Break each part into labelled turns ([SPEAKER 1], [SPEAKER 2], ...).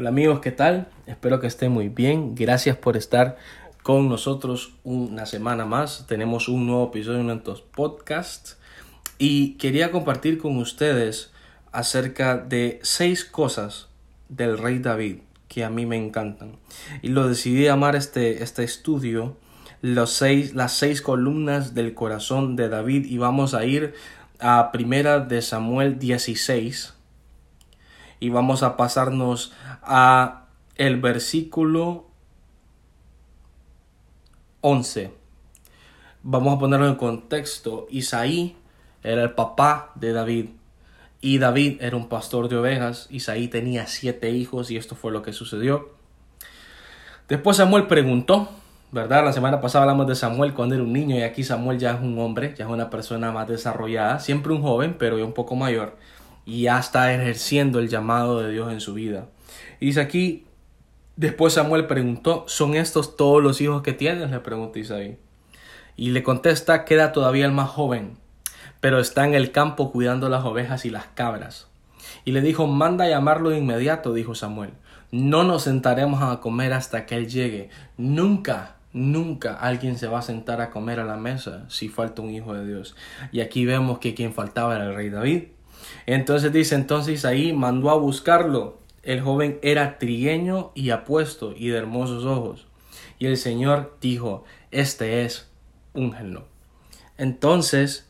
[SPEAKER 1] Hola amigos, ¿qué tal? Espero que estén muy bien. Gracias por estar con nosotros una semana más. Tenemos un nuevo episodio en nuestros podcasts y quería compartir con ustedes acerca de seis cosas del rey David que a mí me encantan. Y lo decidí llamar este, este estudio los seis, las seis columnas del corazón de David y vamos a ir a primera de Samuel 16 y vamos a pasarnos a el versículo 11. Vamos a ponerlo en contexto. Isaí era el papá de David y David era un pastor de ovejas. Isaí tenía siete hijos y esto fue lo que sucedió. Después Samuel preguntó, ¿verdad? La semana pasada hablamos de Samuel cuando era un niño y aquí Samuel ya es un hombre, ya es una persona más desarrollada, siempre un joven, pero ya un poco mayor y ya está ejerciendo el llamado de Dios en su vida. Y dice aquí, después Samuel preguntó, ¿son estos todos los hijos que tienes? Le pregunta Isaí. Y le contesta, queda todavía el más joven, pero está en el campo cuidando las ovejas y las cabras. Y le dijo, manda a llamarlo de inmediato, dijo Samuel. No nos sentaremos a comer hasta que él llegue. Nunca, nunca alguien se va a sentar a comer a la mesa si falta un hijo de Dios. Y aquí vemos que quien faltaba era el rey David. Entonces dice, entonces ahí mandó a buscarlo. El joven era trigueño y apuesto y de hermosos ojos. Y el Señor dijo, este es, úngenlo. Entonces,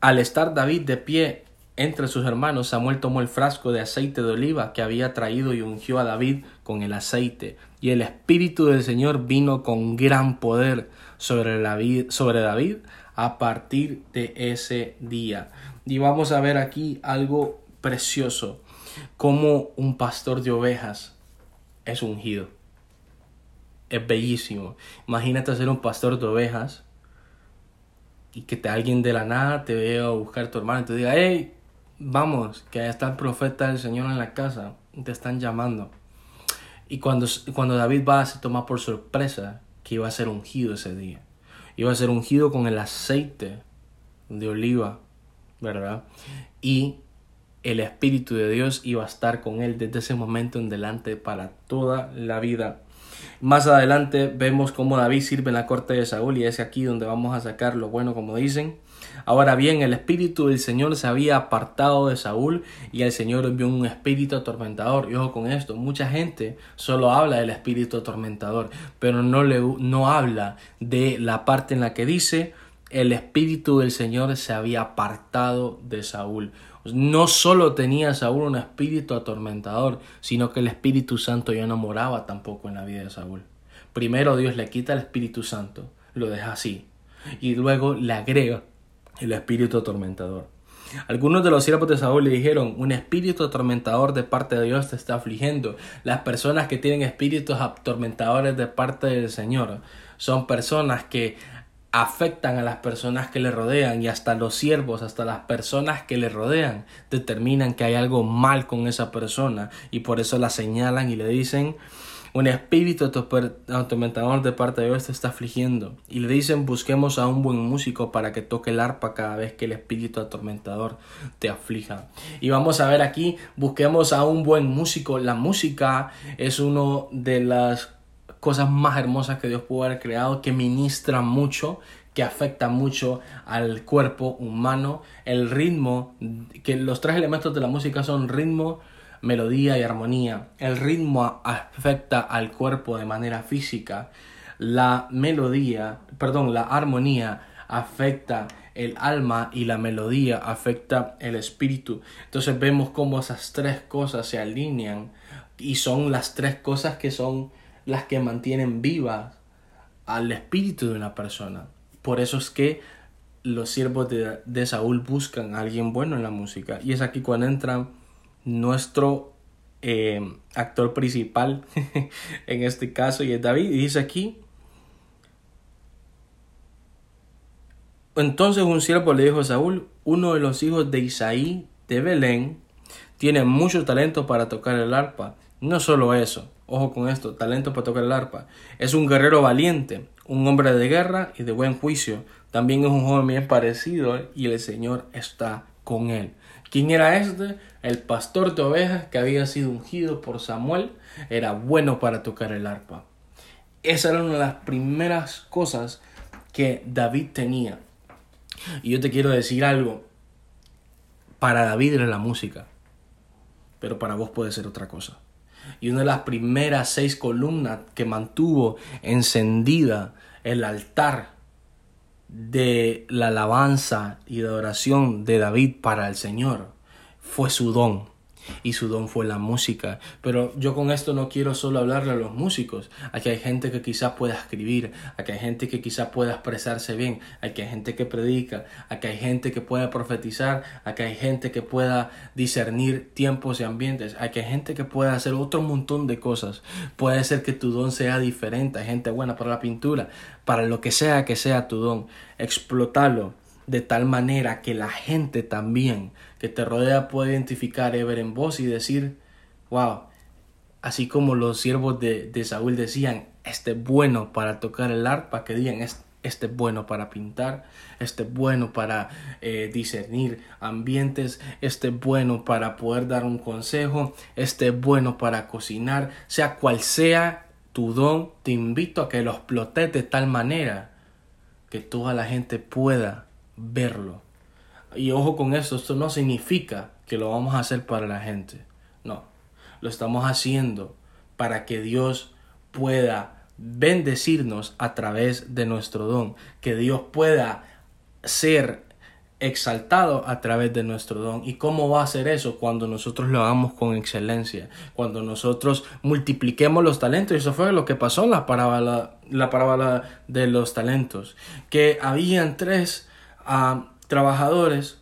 [SPEAKER 1] al estar David de pie entre sus hermanos, Samuel tomó el frasco de aceite de oliva que había traído y ungió a David con el aceite. Y el Espíritu del Señor vino con gran poder sobre, David, sobre David a partir de ese día. Y vamos a ver aquí algo precioso, como un pastor de ovejas es ungido. Es bellísimo. Imagínate ser un pastor de ovejas y que te alguien de la nada te vea buscar a tu hermano y te diga, hey, vamos, que está el profeta del Señor en la casa, te están llamando. Y cuando, cuando David va, se toma por sorpresa que iba a ser ungido ese día iba a ser ungido con el aceite de oliva, Y el Espíritu de Dios iba a estar con él desde ese momento en delante para toda la vida. Más adelante vemos cómo David sirve en la corte de Saúl y es aquí donde vamos a sacar lo bueno como dicen. Ahora bien, el espíritu del Señor se había apartado de Saúl y el Señor envió un espíritu atormentador. Y ojo con esto, mucha gente solo habla del espíritu atormentador, pero no, le, no habla de la parte en la que dice el espíritu del Señor se había apartado de Saúl. No solo tenía Saúl un espíritu atormentador, sino que el Espíritu Santo ya no moraba tampoco en la vida de Saúl. Primero Dios le quita el Espíritu Santo, lo deja así, y luego le agrega el espíritu atormentador. Algunos de los siervos de Saúl le dijeron, un espíritu atormentador de parte de Dios te está afligiendo. Las personas que tienen espíritus atormentadores de parte del Señor son personas que afectan a las personas que le rodean y hasta los siervos, hasta las personas que le rodean, determinan que hay algo mal con esa persona y por eso la señalan y le dicen, un espíritu atormentador de parte de Dios te está afligiendo. Y le dicen busquemos a un buen músico para que toque el arpa cada vez que el espíritu atormentador te aflija. Y vamos a ver aquí, busquemos a un buen músico. La música es una de las cosas más hermosas que Dios pudo haber creado, que ministra mucho, que afecta mucho al cuerpo humano. El ritmo, que los tres elementos de la música son ritmo, melodía y armonía. El ritmo afecta al cuerpo de manera física. La melodía, perdón, la armonía afecta el alma y la melodía afecta el espíritu. Entonces vemos cómo esas tres cosas se alinean y son las tres cosas que son las que mantienen vivas al espíritu de una persona. Por eso es que los siervos de, de Saúl buscan a alguien bueno en la música. Y es aquí cuando entran nuestro eh, actor principal en este caso y es David. Y dice aquí, entonces un siervo le dijo a Saúl, uno de los hijos de Isaí de Belén tiene mucho talento para tocar el arpa. No solo eso, ojo con esto, talento para tocar el arpa. Es un guerrero valiente, un hombre de guerra y de buen juicio. También es un joven bien parecido y el Señor está con él. ¿Quién era este? El pastor de ovejas que había sido ungido por Samuel era bueno para tocar el arpa. Esa era una de las primeras cosas que David tenía. Y yo te quiero decir algo. Para David era la música, pero para vos puede ser otra cosa. Y una de las primeras seis columnas que mantuvo encendida el altar de la alabanza y de oración de David para el Señor fue su don y su don fue la música. Pero yo con esto no quiero solo hablarle a los músicos. Aquí hay gente que quizás pueda escribir, aquí hay gente que quizás pueda expresarse bien, aquí hay gente que predica, aquí hay gente que pueda profetizar, aquí hay gente que pueda discernir tiempos y ambientes, aquí hay gente que pueda hacer otro montón de cosas. Puede ser que tu don sea diferente, hay gente buena para la pintura, para lo que sea que sea tu don, explótalo de tal manera que la gente también que te rodea pueda identificar y ver en vos y decir, wow, así como los siervos de, Saúl decían, este es bueno para tocar el arpa, que digan, este es bueno para pintar, este es bueno para eh, discernir ambientes, este es bueno para poder dar un consejo, este es bueno para cocinar, sea cual sea tu don, te invito a que lo explotes de tal manera que toda la gente pueda verlo. Y ojo con esto, esto no significa que lo vamos a hacer para la gente. No, lo estamos haciendo para que Dios pueda bendecirnos a través de nuestro don, que Dios pueda ser exaltado a través de nuestro don. ¿Y cómo va a ser eso? Cuando nosotros lo hagamos con excelencia, cuando nosotros multipliquemos los talentos. Eso fue lo que pasó en la parábola, la parábola de los talentos, que habían tres a trabajadores,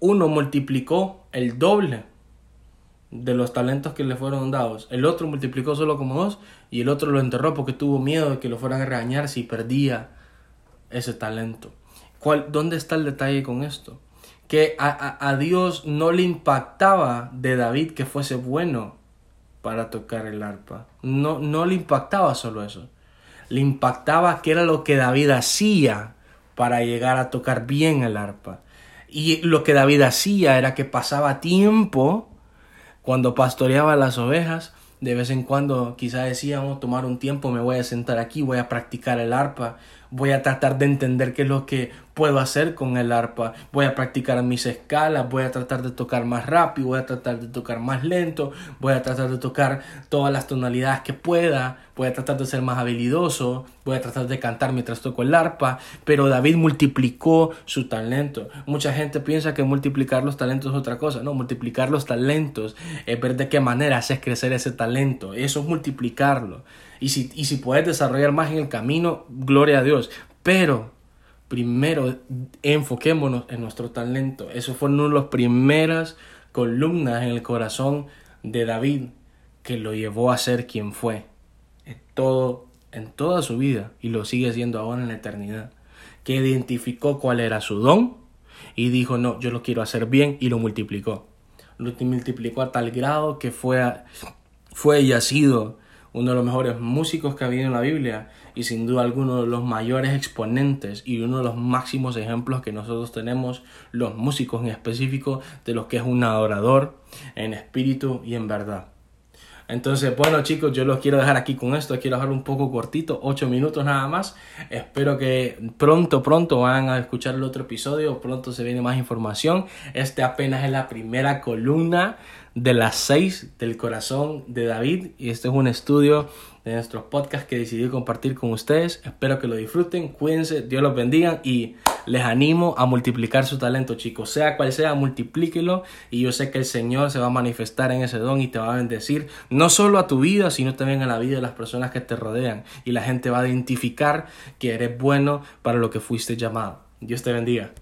[SPEAKER 1] uno multiplicó el doble de los talentos que le fueron dados. El otro multiplicó solo como dos y el otro lo enterró porque tuvo miedo de que lo fueran a regañar si perdía ese talento. ¿Cuál, ¿Dónde está el detalle con esto? Que a, a Dios no le impactaba de David que fuese bueno para tocar el arpa. No, no le impactaba solo eso. Le impactaba que era lo que David hacía para llegar a tocar bien el arpa. Y lo que David hacía era que pasaba tiempo cuando pastoreaba las ovejas. De vez en cuando quizá decíamos tomar un tiempo, me voy a sentar aquí, voy a practicar el arpa, voy a tratar de entender qué es lo que puedo hacer con el arpa, voy a practicar mis escalas, voy a tratar de tocar más rápido, voy a tratar de tocar más lento, voy a tratar de tocar todas las tonalidades que pueda, voy a tratar de ser más habilidoso, voy a tratar de cantar mientras toco el arpa, pero David multiplicó su talento. Mucha gente piensa que multiplicar los talentos es otra cosa, no, multiplicar los talentos es ver de qué manera haces crecer ese talento, eso es multiplicarlo. Y si, y si puedes desarrollar más en el camino, gloria a Dios. Pero primero enfoquémonos en nuestro talento. Eso fue una de las primeras columnas en el corazón de David que lo llevó a ser quien fue en todo en toda su vida y lo sigue siendo ahora en la eternidad. Que identificó cuál era su don y dijo, "No, yo lo quiero hacer bien" y lo multiplicó. Lo multiplicó a tal grado que fue fue y ha sido uno de los mejores músicos que ha habido en la Biblia y sin duda alguno de los mayores exponentes y uno de los máximos ejemplos que nosotros tenemos los músicos en específico de los que es un adorador en espíritu y en verdad. Entonces, bueno chicos, yo los quiero dejar aquí con esto, quiero dejar un poco cortito, 8 minutos nada más. Espero que pronto, pronto van a escuchar el otro episodio, pronto se viene más información. Este apenas es la primera columna de las 6 del corazón de David y este es un estudio de nuestros podcasts que decidí compartir con ustedes. Espero que lo disfruten, cuídense, Dios los bendiga y les animo a multiplicar su talento, chicos. Sea cual sea, multiplíquelo y yo sé que el Señor se va a manifestar en ese don y te va a bendecir no solo a tu vida, sino también a la vida de las personas que te rodean y la gente va a identificar que eres bueno para lo que fuiste llamado. Dios te bendiga.